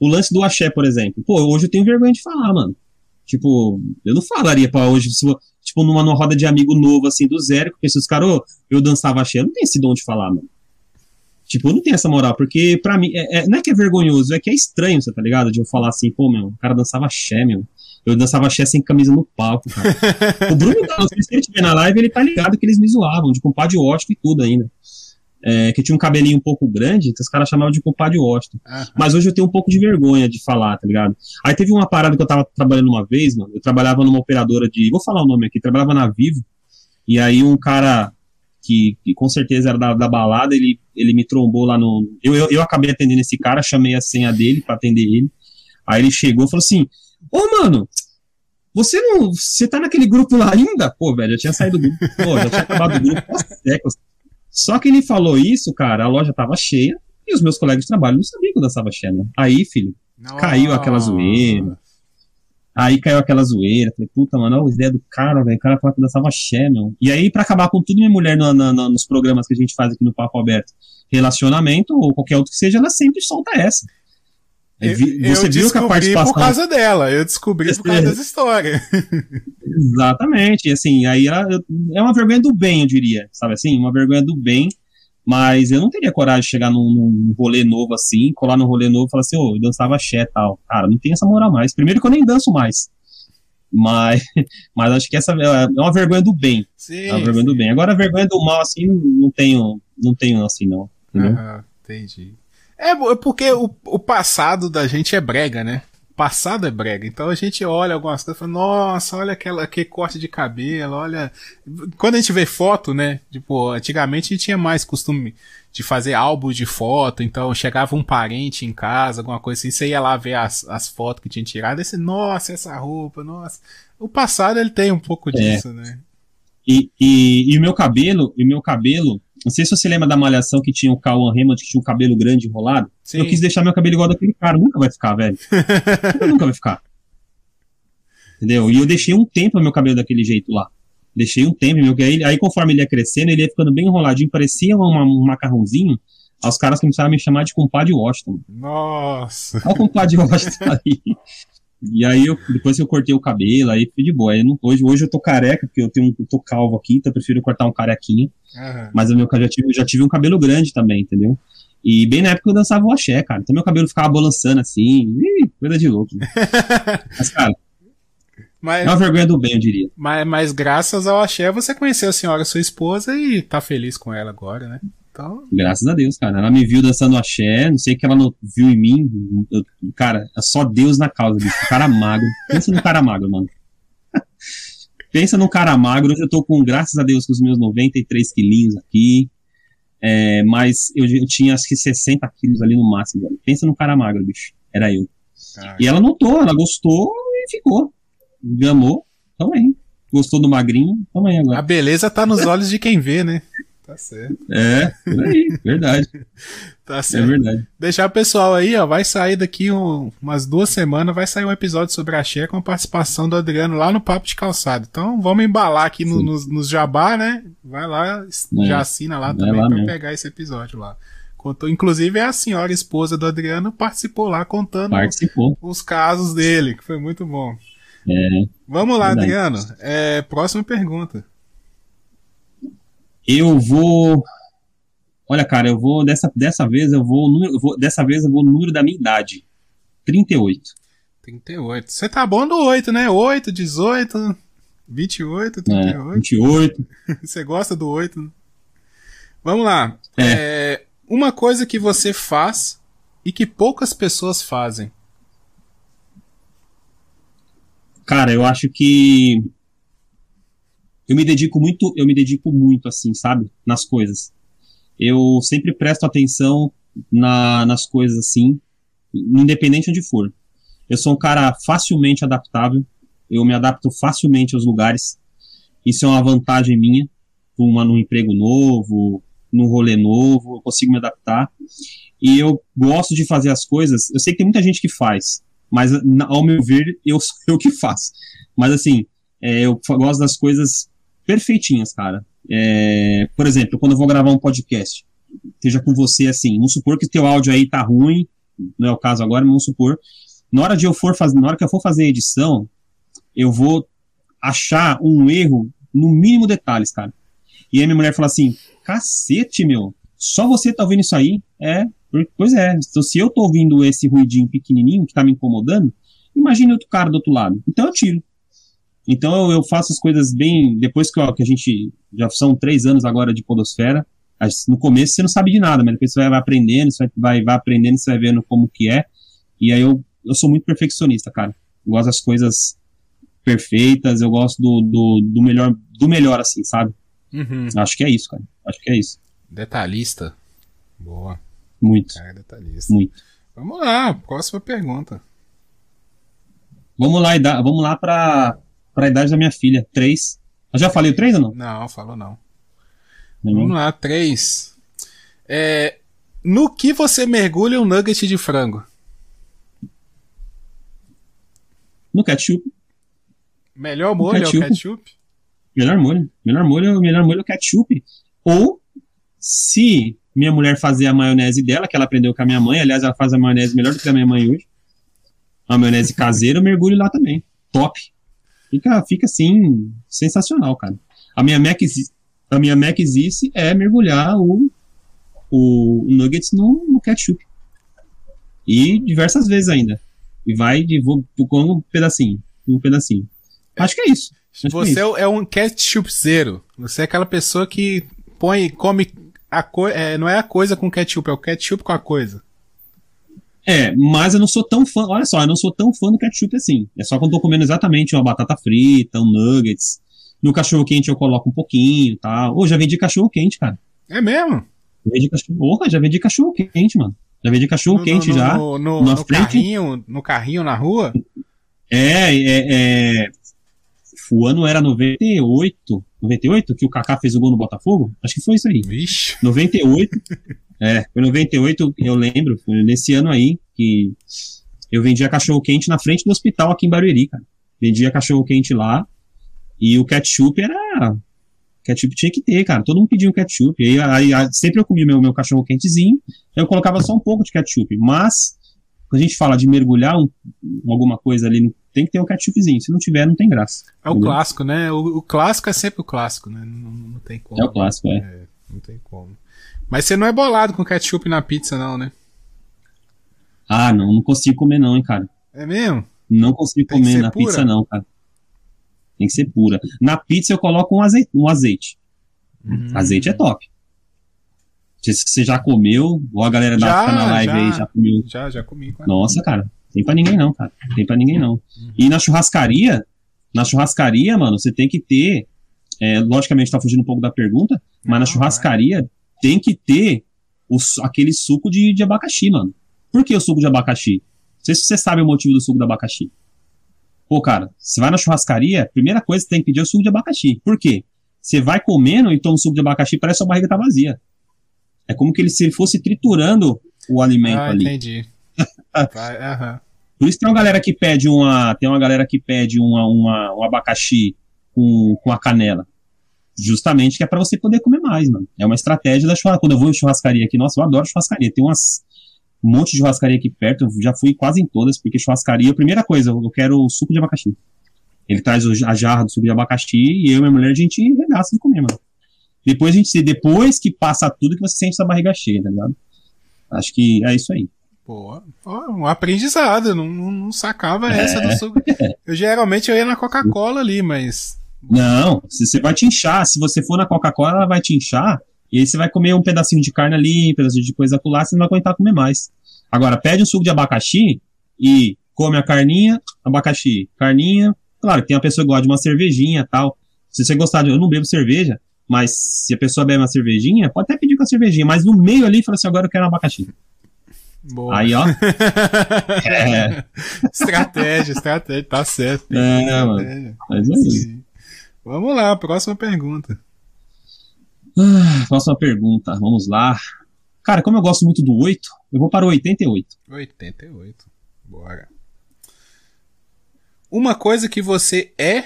O lance do axé, por exemplo. Pô, hoje eu tenho vergonha de falar, mano. Tipo, eu não falaria pra hoje, se, tipo, numa, numa roda de amigo novo, assim, do zero, porque se os caras, oh, eu dançava axé, eu não tenho esse dom de falar, mano. Tipo, eu não tenho essa moral, porque pra mim, é, é, não é que é vergonhoso, é que é estranho, você tá ligado? De eu falar assim, pô, meu, o cara dançava axé, meu. Eu dançava axé sem camisa no palco, cara. o Bruno, se ele estiver na live, ele tá ligado que eles me zoavam, de compadre Washington e tudo ainda. É, que tinha um cabelinho um pouco grande, então os caras chamavam de compadre Washington. Mas hoje eu tenho um pouco de vergonha de falar, tá ligado? Aí teve uma parada que eu tava trabalhando uma vez, mano. Eu trabalhava numa operadora de. Vou falar o nome aqui, trabalhava na Vivo. E aí um cara que, que com certeza era da, da, balada, ele, ele me trombou lá no. Eu, eu, eu acabei atendendo esse cara, chamei a senha dele para atender ele. Aí ele chegou e falou assim: Ô, mano, você não. Você tá naquele grupo lá ainda? Pô, velho, eu tinha saído do grupo. Pô, já tinha acabado o grupo há séculos. Só que ele falou isso, cara, a loja tava cheia e os meus colegas de trabalho não sabiam que eu dançava né? Aí, filho, Nossa. caiu aquela zoeira. Aí caiu aquela zoeira. Falei, puta, mano, olha a ideia do cara, velho. O cara falou que dançava axé, meu. E aí, pra acabar com tudo, minha mulher no, no, no, nos programas que a gente faz aqui no Papo Aberto, relacionamento ou qualquer outro que seja, ela sempre solta essa. É, você eu viu que a participação... por causa dela, eu descobri por causa dessa história. Exatamente, assim, aí ela, é uma vergonha do bem, eu diria, sabe assim, uma vergonha do bem, mas eu não teria coragem de chegar num, num rolê novo assim, colar num rolê novo e falar assim, ô, oh, eu dançava axé e tal. Cara, não tem essa moral mais. Primeiro que eu nem danço mais. Mas, mas acho que essa é uma vergonha do bem. Sim, é uma vergonha sim. do bem. Agora a vergonha do mal, assim, não tenho, não tenho assim, não. Entendeu? Entendi. É, é porque o, o passado da gente é brega, né? O passado é brega. Então a gente olha algumas coisas e fala, nossa, olha aquela, aquele corte de cabelo, olha. Quando a gente vê foto, né? Tipo, antigamente a gente tinha mais costume de fazer álbuns de foto, então chegava um parente em casa, alguma coisa assim, você ia lá ver as, as fotos que tinha tirado, e você, nossa, essa roupa, nossa. O passado ele tem um pouco é. disso, né? E, e, e o meu cabelo, e o meu cabelo, não sei se você lembra da malhação que tinha o Cauan Raymond, que tinha um cabelo grande enrolado. Sim. Eu quis deixar meu cabelo igual daquele cara. Nunca vai ficar, velho. nunca vai ficar. Entendeu? E eu deixei um tempo meu cabelo daquele jeito lá. Deixei um tempo, meu, aí, aí conforme ele ia crescendo, ele ia ficando bem enroladinho, parecia uma, um macarrãozinho. Os caras começaram a me chamar de compadre Washington. Nossa! Olha o compadre Washington aí. E aí, eu, depois que eu cortei o cabelo, aí fui de boa. Aí não, hoje, hoje eu tô careca, porque eu tenho eu tô calvo aqui, então eu prefiro cortar um carequinha. Uhum. Mas eu, meu, já, tive, já tive um cabelo grande também, entendeu? E bem na época eu dançava o axé, cara. Então meu cabelo ficava balançando assim. Ih, coisa de louco. mas, cara, mas, é uma vergonha do bem, eu diria. Mas, mas graças ao axé você conheceu a senhora, sua esposa, e tá feliz com ela agora, né? Então... Graças a Deus, cara. Ela me viu dançando axé, não sei o que ela não viu em mim. Eu, cara, é só Deus na causa, bicho. Cara magro. Pensa no cara magro, mano. Pensa no cara magro. Hoje eu tô com, graças a Deus, com os meus 93 quilinhos aqui. É, mas eu, eu, tinha acho que 60 quilos ali no máximo. Velho. Pensa no cara magro, bicho. Era eu. E ela notou, ela gostou e ficou. Gamou. Tamo aí. Gostou do magrinho? Tamo aí agora. A beleza tá nos olhos de quem vê, né? Tá certo. É, por aí, verdade. tá certo. É verdade. Deixar o pessoal aí, ó, vai sair daqui um, umas duas semanas, vai sair um episódio sobre a Xé com a participação do Adriano lá no Papo de Calçado. Então vamos embalar aqui no, nos, nos Jabá, né? Vai lá, é. já assina lá também lá pra mesmo. pegar esse episódio lá. Contou, inclusive a senhora esposa do Adriano participou lá contando participou. os casos dele, que foi muito bom. É, Vamos lá, verdade. Adriano. É, próxima pergunta. Eu vou. Olha, cara, eu vou. Dessa, dessa vez eu vou, eu vou. Dessa vez eu vou no número da minha idade. 38. 38. Você tá bom do 8, né? 8, 18, 28, 38. É, 28. você gosta do 8, né? Vamos lá. É. é. Uma coisa que você faz e que poucas pessoas fazem. Cara, eu acho que eu me dedico muito, eu me dedico muito, assim, sabe? Nas coisas. Eu sempre presto atenção na, nas coisas, assim, independente onde for. Eu sou um cara facilmente adaptável, eu me adapto facilmente aos lugares. Isso é uma vantagem minha, uma, num emprego novo, num rolê novo, eu consigo me adaptar. E eu gosto de fazer as coisas. Eu sei que tem muita gente que faz, mas ao meu ver, eu sou eu que faço. Mas assim, é, eu gosto das coisas perfeitinhas, cara. É, por exemplo, quando eu vou gravar um podcast, seja com você assim, vamos supor que teu áudio aí tá ruim, não é o caso agora, mas vamos supor, na hora de eu for fazer, na hora que eu for fazer a edição, eu vou achar um erro no mínimo detalhes, cara. E aí minha mulher fala assim: "Cacete, meu, só você tá ouvindo isso aí?" É, pois é. Então se eu tô ouvindo esse ruidinho pequenininho que tá me incomodando, imagine outro cara do outro lado. Então eu tiro. Então eu faço as coisas bem. Depois que, ó, que a gente. Já são três anos agora de Podosfera. No começo você não sabe de nada, mas depois você vai aprendendo, você vai, vai aprendendo, você vai vendo como que é. E aí eu, eu sou muito perfeccionista, cara. Eu gosto das coisas perfeitas, eu gosto do, do, do melhor, do melhor, assim, sabe? Uhum. Acho que é isso, cara. Acho que é isso. Detalhista. Boa. Muito. Cara, detalhista. Muito. Vamos lá, próxima pergunta. Vamos lá, vamos lá pra, pra idade da minha filha. Três. Eu já falei o três ou não? Não, falou não. Uhum. Vamos lá, três. É, no que você mergulha um nugget de frango? No ketchup. Melhor molho ketchup. é o ketchup? Melhor molho. Melhor molho, melhor molho é o ketchup. Ou, se minha mulher fazer a maionese dela, que ela aprendeu com a minha mãe, aliás, ela faz a maionese melhor do que a minha mãe hoje. A maionese caseira, eu mergulho lá também. Top. Fica, fica assim, sensacional, cara. A minha Mac, a minha Mac existe é mergulhar o, o, nuggets no, no ketchup. E diversas vezes ainda. E vai de vou um pedacinho, um pedacinho. Acho que é isso. Acho você é, isso. é um ketchup zero. Você é aquela pessoa que põe, come a co é, não é a coisa com ketchup, é o ketchup com a coisa. É, mas eu não sou tão fã. Olha só, eu não sou tão fã do ketchup assim. É só quando eu tô comendo exatamente uma batata frita, um nuggets. No cachorro quente eu coloco um pouquinho, tá? Ou já vendi cachorro quente, cara. É mesmo? Já vendi cachorro. Porra, já vendi cachorro quente, mano. Já vendi cachorro no, quente no, já. No, no, no carrinho, no carrinho na rua? É, é, é. O ano era 98. 98 que o Kaká fez o gol no Botafogo? Acho que foi isso aí. Vixe. 98. é, foi 98, eu lembro. Foi nesse ano aí que eu vendia cachorro quente na frente do hospital aqui em Barueri, cara. Vendia cachorro quente lá. E o ketchup era Ketchup tinha que ter, cara. Todo mundo pedia um ketchup. E aí, aí, sempre eu comia meu, meu cachorro quentezinho, eu colocava só um pouco de ketchup. Mas, quando a gente fala de mergulhar um, alguma coisa ali, tem que ter um ketchupzinho. Se não tiver, não tem graça. É entendeu? o clássico, né? O, o, clássico é sempre o clássico, né? Não, não tem como. É o clássico, é. é. Não tem como. Mas você não é bolado com ketchup na pizza, não, né? Ah, não, não consigo comer, não, hein, cara. É mesmo? Não consigo tem comer na pura? pizza, não, cara. Tem que ser pura. Na pizza eu coloco um azeite. Um azeite. Hum. Azeite é top. Se você já comeu, ou a galera da já, na live já, aí já comeu. Já, já comi. Nossa, cara. Tem pra ninguém não, cara. Tem pra ninguém não. Uhum. E na churrascaria, na churrascaria, mano, você tem que ter. É, logicamente tá fugindo um pouco da pergunta, mas não, na churrascaria é. tem que ter o, aquele suco de, de abacaxi, mano. Por que o suco de abacaxi? Não sei se você sabe o motivo do suco de abacaxi. Pô, cara, você vai na churrascaria, primeira coisa que você tem que pedir é o suco de abacaxi. Por quê? Você vai comendo e toma um suco de abacaxi, parece que a barriga tá vazia. É como que ele, se ele fosse triturando o alimento ah, ali. entendi. vai, aham. Por isso tem uma galera que pede uma. Tem uma galera que pede uma, uma, um abacaxi com, com a canela. Justamente que é para você poder comer mais, mano. É uma estratégia da churrascaria. Quando eu vou em churrascaria aqui, nossa, eu adoro churrascaria. Tem umas um monte de churrascaria aqui perto, eu já fui quase em todas, porque churrascaria, a primeira coisa, eu quero suco de abacaxi. Ele traz a jarra do suco de abacaxi e eu e minha mulher a gente regaça de comer, mano. Depois a gente depois que passa tudo que você sente sua barriga cheia, tá ligado? Acho que é isso aí. Pô, um aprendizado, não, não sacava é. essa do suco. Eu geralmente eu ia na Coca-Cola ali, mas. Não, você vai te inchar. Se você for na Coca-Cola, ela vai te inchar. E aí você vai comer um pedacinho de carne ali, um pedacinho de coisa lá, você não vai aguentar comer mais. Agora, pede um suco de abacaxi e come a carninha, abacaxi, carninha. Claro, tem uma pessoa que gosta de uma cervejinha e tal. Se você gostar de. Eu não bebo cerveja, mas se a pessoa bebe uma cervejinha, pode até pedir com a cervejinha, mas no meio ali fala assim: agora eu quero um abacaxi. Boa. Aí, ó. é. Estratégia, estratégia, tá certo. É, mano. Mas é isso. Vamos lá, próxima pergunta. Ah, próxima pergunta, vamos lá. Cara, como eu gosto muito do 8, eu vou para o 88. 88. Bora. Uma coisa que você é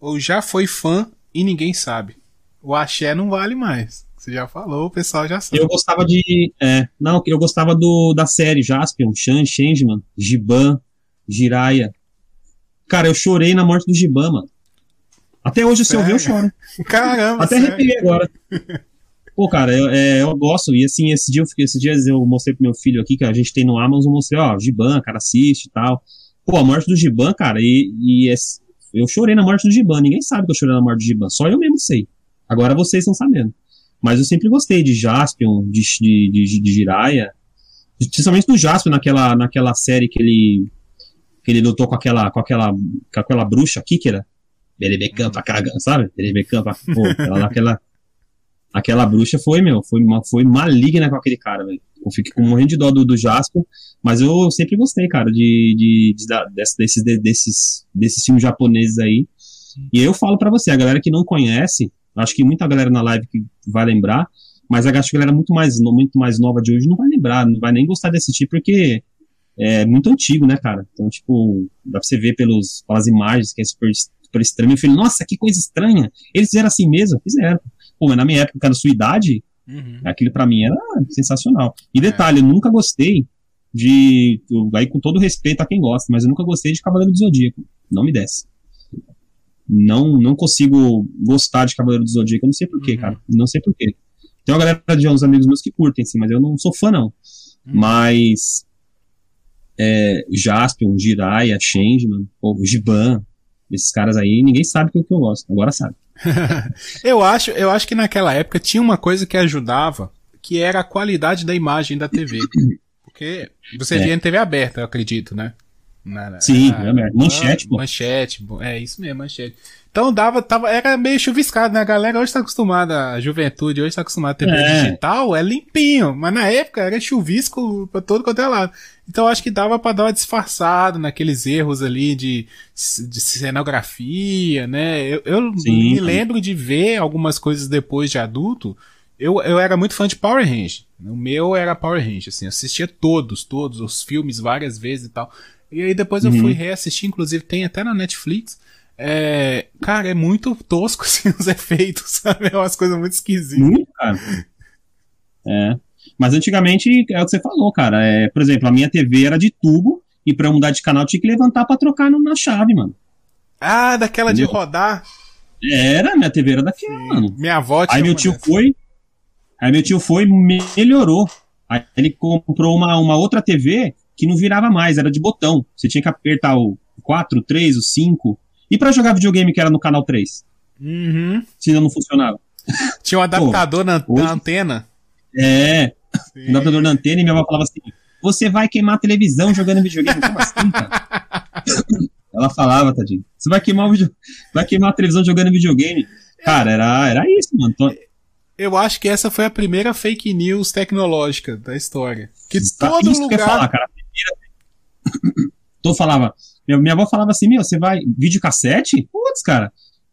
ou já foi fã e ninguém sabe. O axé não vale mais. Você já falou, o pessoal já sabe. Eu gostava de. É, não, eu gostava do, da série Jaspion, Shan, Changeman, Giban, Jiraya. Cara, eu chorei na morte do Giban, mano. Até hoje, se eu ver, eu choro. Caramba, Até arrepiei agora. Pô, cara, eu, é, eu gosto. E assim, esse dia eu fiquei, esses dias eu mostrei pro meu filho aqui, que a gente tem no Amazon, eu mostrei, ó, Giban, cara, assiste e tal. Pô, a morte do Giban, cara, e, e esse, eu chorei na morte do Giban. Ninguém sabe que eu chorei na morte do Giban, só eu mesmo sei. Agora vocês estão sabendo. Mas eu sempre gostei de Jaspion, de, de, de, de Jiraya. Principalmente do Jaspion naquela, naquela série que ele que ele lutou com aquela, com aquela, com aquela bruxa, Kikera. Berebecampa, caga, sabe? Berebecampa, pô, ela naquela. aquela bruxa foi, meu, foi, foi maligna com aquele cara, velho. Eu fiquei com morrendo de dó do, do Jasper, mas eu sempre gostei, cara, de, de, de, de desses, desses, desses filmes japoneses aí. E eu falo para você, a galera que não conhece, acho que muita galera na live que vai lembrar, mas acho que a galera muito mais, muito mais nova de hoje não vai lembrar, não vai nem gostar desse tipo, porque é muito antigo, né, cara? Então, tipo, dá pra você ver pelos, pelas imagens que é super, super estranho. Eu falei, nossa, que coisa estranha. Eles fizeram assim mesmo? Fizeram. Pô, mas na minha época, na sua idade, uhum. aquilo para mim era sensacional. E detalhe, é. eu nunca gostei de. Aí com todo respeito a quem gosta, mas eu nunca gostei de Cavaleiro do Zodíaco. Não me desce. Não, não consigo gostar de Cavaleiro do Zodíaco, eu não sei porquê, uhum. cara. Não sei porquê. Tem uma galera de uns amigos meus que curtem, sim, mas eu não sou fã, não. Uhum. Mas. É, Jaspion, Jiraiya, Changeman, o Giban, esses caras aí, ninguém sabe o que eu gosto. Agora sabe. eu acho, eu acho que naquela época tinha uma coisa que ajudava, que era a qualidade da imagem da TV. Porque você é. via em TV aberta, eu acredito, né? Na, na, Sim, na, é manchete, pô. Manchete, é isso mesmo, manchete. Então dava, tava, era meio chuviscado, né? A galera hoje tá acostumada, a juventude hoje tá acostumada a TV é. digital, é limpinho, mas na época era chuvisco pra todo quanto é lado. Então acho que dava para dar uma disfarçada naqueles erros ali de, de cenografia, né? Eu, eu Sim, me lembro de ver algumas coisas depois de adulto. Eu, eu era muito fã de Power Rangers. O meu era Power Rangers, assim, assistia todos, todos os filmes várias vezes e tal. E aí depois uhum. eu fui reassistir, inclusive tem até na Netflix. É, cara, é muito tosco assim, os efeitos, sabe? É umas coisas muito esquisitas. Muito, cara. É. Mas antigamente é o que você falou, cara. É, por exemplo, a minha TV era de tubo e para mudar de canal tinha que levantar para trocar na chave, mano. Ah, daquela Entendeu? de rodar. Era, minha TV era daquela, Sim. mano. Minha avó tinha Aí meu tio dessa. foi. Aí meu tio foi melhorou. Aí ele comprou uma, uma outra TV que não virava mais, era de botão. Você tinha que apertar o 4, 3, o 5. E para jogar videogame que era no canal 3? Uhum. Senão não funcionava. Tinha um adaptador Pô, na, hoje... na antena. É, Sim. adaptador na antena e minha avó falava assim: Você vai queimar a televisão jogando videogame? Como assim, cara? Ela falava, tadinho. Você vai queimar o video... vai queimar a televisão jogando videogame. Cara, era, era isso, mano. Então... Eu acho que essa foi a primeira fake news tecnológica da história. Que tá, todo isso lugar. Que falar, cara. Todo falava. Minha, minha avó falava assim: Meu, você vai. Videocassete? Putz, cara.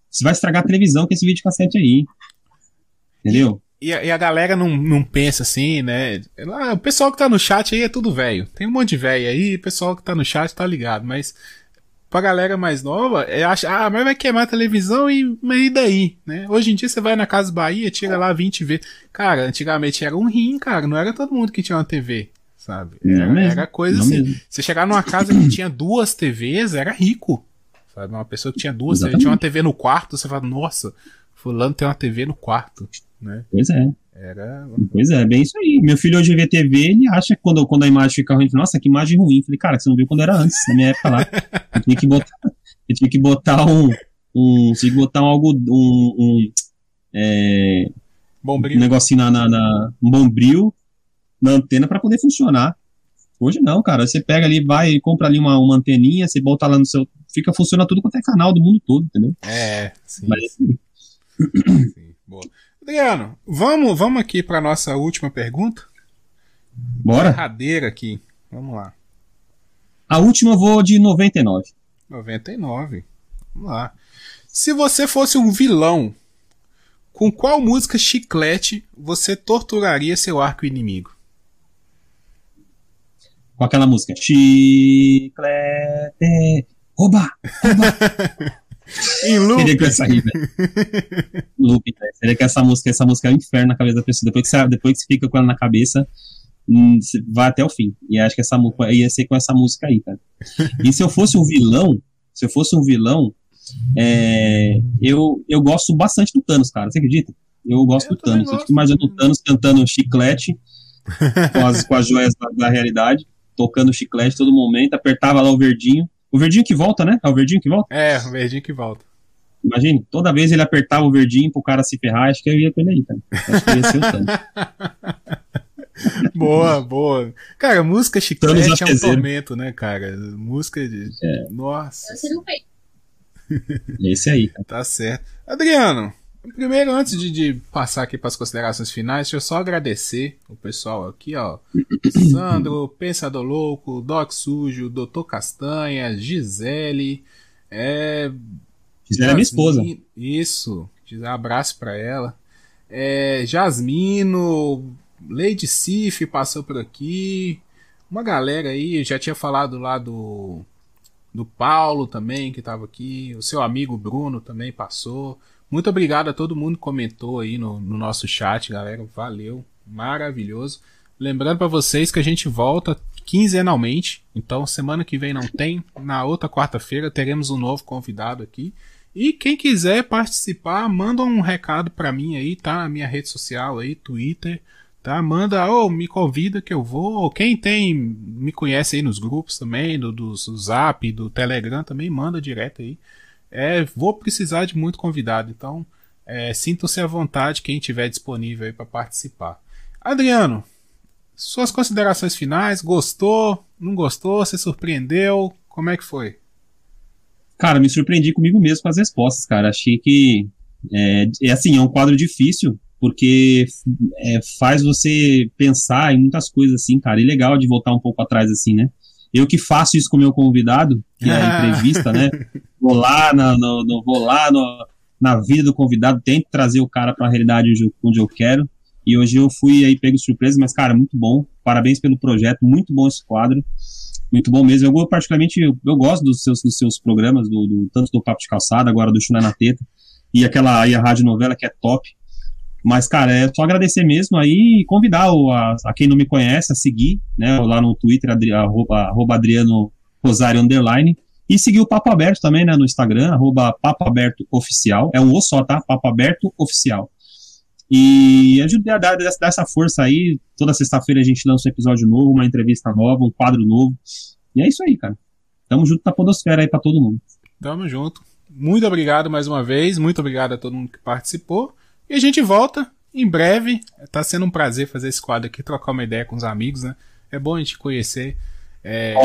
Você vai estragar a televisão com esse videocassete aí. Entendeu? E a, e a, galera não, não pensa assim, né? o pessoal que tá no chat aí é tudo velho. Tem um monte de velho aí, o pessoal que tá no chat tá ligado, mas pra galera mais nova, é, acha, ah, mas vai queimar a televisão e, e daí, né? Hoje em dia você vai na Casa Bahia, tira lá 20 vezes. Cara, antigamente era um rim, cara, não era todo mundo que tinha uma TV, sabe? Era, era coisa assim. Mesmo. Você chegar numa casa que tinha duas TVs, era rico. Sabe? Uma pessoa que tinha duas, TVs, tinha uma TV no quarto, você fala, nossa, fulano tem uma TV no quarto né? Pois é. Era... Pois é, bem isso aí. Meu filho hoje vê TV, ele acha que quando, quando a imagem fica ruim, nossa, que imagem ruim. Eu falei, cara, você não viu quando era antes, na minha época lá. Eu tinha que botar, eu tinha que botar um, um, tinha que botar um algo, um, um, é, bombril. um negocinho na, na, na, um bombril na antena para poder funcionar. Hoje não, cara. Você pega ali, vai e compra ali uma, uma anteninha, você bota lá no seu. Fica funcionando tudo quanto é canal do mundo todo, entendeu? É, sim. Mas, assim, sim. Boa. Adriano, vamos, vamos aqui para nossa última pergunta? Bora. Derradeira aqui. Vamos lá. A última eu vou de 99. 99. Vamos lá. Se você fosse um vilão, com qual música chiclete você torturaria seu arco inimigo? Com aquela música. Chiclete. Oba! Oba! em loop. Seria com essa aí, loop, velho. Seria que essa música, essa música é um inferno na cabeça da pessoa. Depois que você, depois que você fica com ela na cabeça, hum, vai até o fim. E acho que essa ia ser com essa música aí, cara. E se eu fosse um vilão, se eu fosse um vilão, é, eu, eu gosto bastante do Thanos, cara. Você acredita? Eu gosto eu do Thanos. Gosto. Eu fico imaginando o Thanos cantando chiclete com as, com as joias da, da realidade, tocando chiclete todo momento, apertava lá o verdinho. O verdinho que volta, né? É o verdinho que volta? É, o verdinho que volta. Imagine, toda vez ele apertava o verdinho pro cara se ferrar, acho que eu ia com ele aí, cara. Acho que ia ser o Thanos. boa, boa. Cara, música chiclete é um tormento, né, cara? Música de. É. Nossa. Esse aí, cara. Tá certo. Adriano, Primeiro, antes de, de passar aqui para as considerações finais, deixa eu só agradecer o pessoal aqui, ó. Sandro, Pensador Louco, Doc Sujo, Doutor Castanha, Gisele, é. Gisele é minha esposa. Isso, abraço para ela. É, Jasmino, Lady Sif passou por aqui. Uma galera aí, eu já tinha falado lá do do Paulo também, que estava aqui, o seu amigo Bruno também passou. Muito obrigado a todo mundo que comentou aí no, no nosso chat, galera. Valeu, maravilhoso. Lembrando para vocês que a gente volta quinzenalmente, então semana que vem não tem, na outra quarta-feira teremos um novo convidado aqui. E quem quiser participar, manda um recado para mim aí, tá? Na minha rede social aí, Twitter, tá? Manda, ou oh, me convida que eu vou. Ou quem tem, me conhece aí nos grupos também, do, do, do Zap, do Telegram também, manda direto aí. É, vou precisar de muito convidado, então é, sintam-se à vontade quem tiver disponível aí para participar. Adriano, suas considerações finais, gostou, não gostou, se surpreendeu, como é que foi? Cara, me surpreendi comigo mesmo com as respostas, cara. Achei que é, é assim, é um quadro difícil, porque é, faz você pensar em muitas coisas assim, cara. E legal de voltar um pouco atrás assim, né? Eu que faço isso com o meu convidado, que é a entrevista, né? Vou lá, no, no, no vou lá no, na vida do convidado, tento trazer o cara para a realidade onde, onde eu quero. E hoje eu fui aí pego surpresa, mas, cara, muito bom. Parabéns pelo projeto, muito bom esse quadro. Muito bom mesmo. Eu particularmente eu, eu gosto dos seus, dos seus programas, do, do, tanto do Papo de Calçada, agora do Chulé na Teta, e aquela aí a rádio novela que é top. Mas, cara, é só agradecer mesmo aí e convidar o, a, a, quem não me conhece a seguir, né, lá no Twitter, adri, arroba, arroba Adriano Rosário Underline, e seguir o Papo Aberto também, né, no Instagram, arroba Papo Aberto Oficial, é um o só, tá? Papo Aberto Oficial. E ajudar a dar dessa força aí, toda sexta-feira a gente lança um episódio novo, uma entrevista nova, um quadro novo, e é isso aí, cara. Tamo junto na podosfera aí pra todo mundo. Tamo junto. Muito obrigado mais uma vez, muito obrigado a todo mundo que participou. E a gente volta em breve. Tá sendo um prazer fazer esse quadro aqui, trocar uma ideia com os amigos, né? É bom a gente conhecer. É,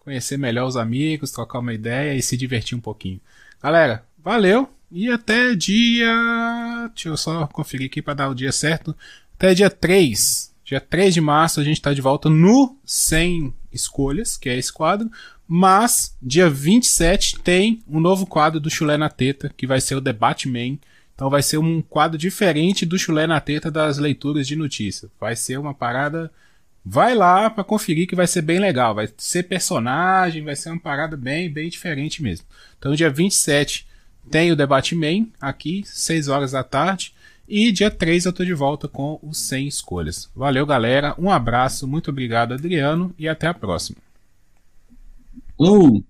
conhecer melhor os amigos, trocar uma ideia e se divertir um pouquinho. Galera, valeu e até dia. Deixa eu só conferir aqui para dar o dia certo. Até dia 3. Dia 3 de março a gente está de volta no 100 escolhas, que é esse quadro. Mas dia 27 tem um novo quadro do Chulé na Teta, que vai ser o Debate Man então vai ser um quadro diferente do chulé na teta das leituras de notícia. Vai ser uma parada. Vai lá para conferir que vai ser bem legal. Vai ser personagem, vai ser uma parada bem, bem diferente mesmo. Então dia 27 tem o Debate Man aqui, 6 horas da tarde. E dia 3 eu tô de volta com os 100 escolhas. Valeu, galera. Um abraço, muito obrigado, Adriano, e até a próxima. Uh.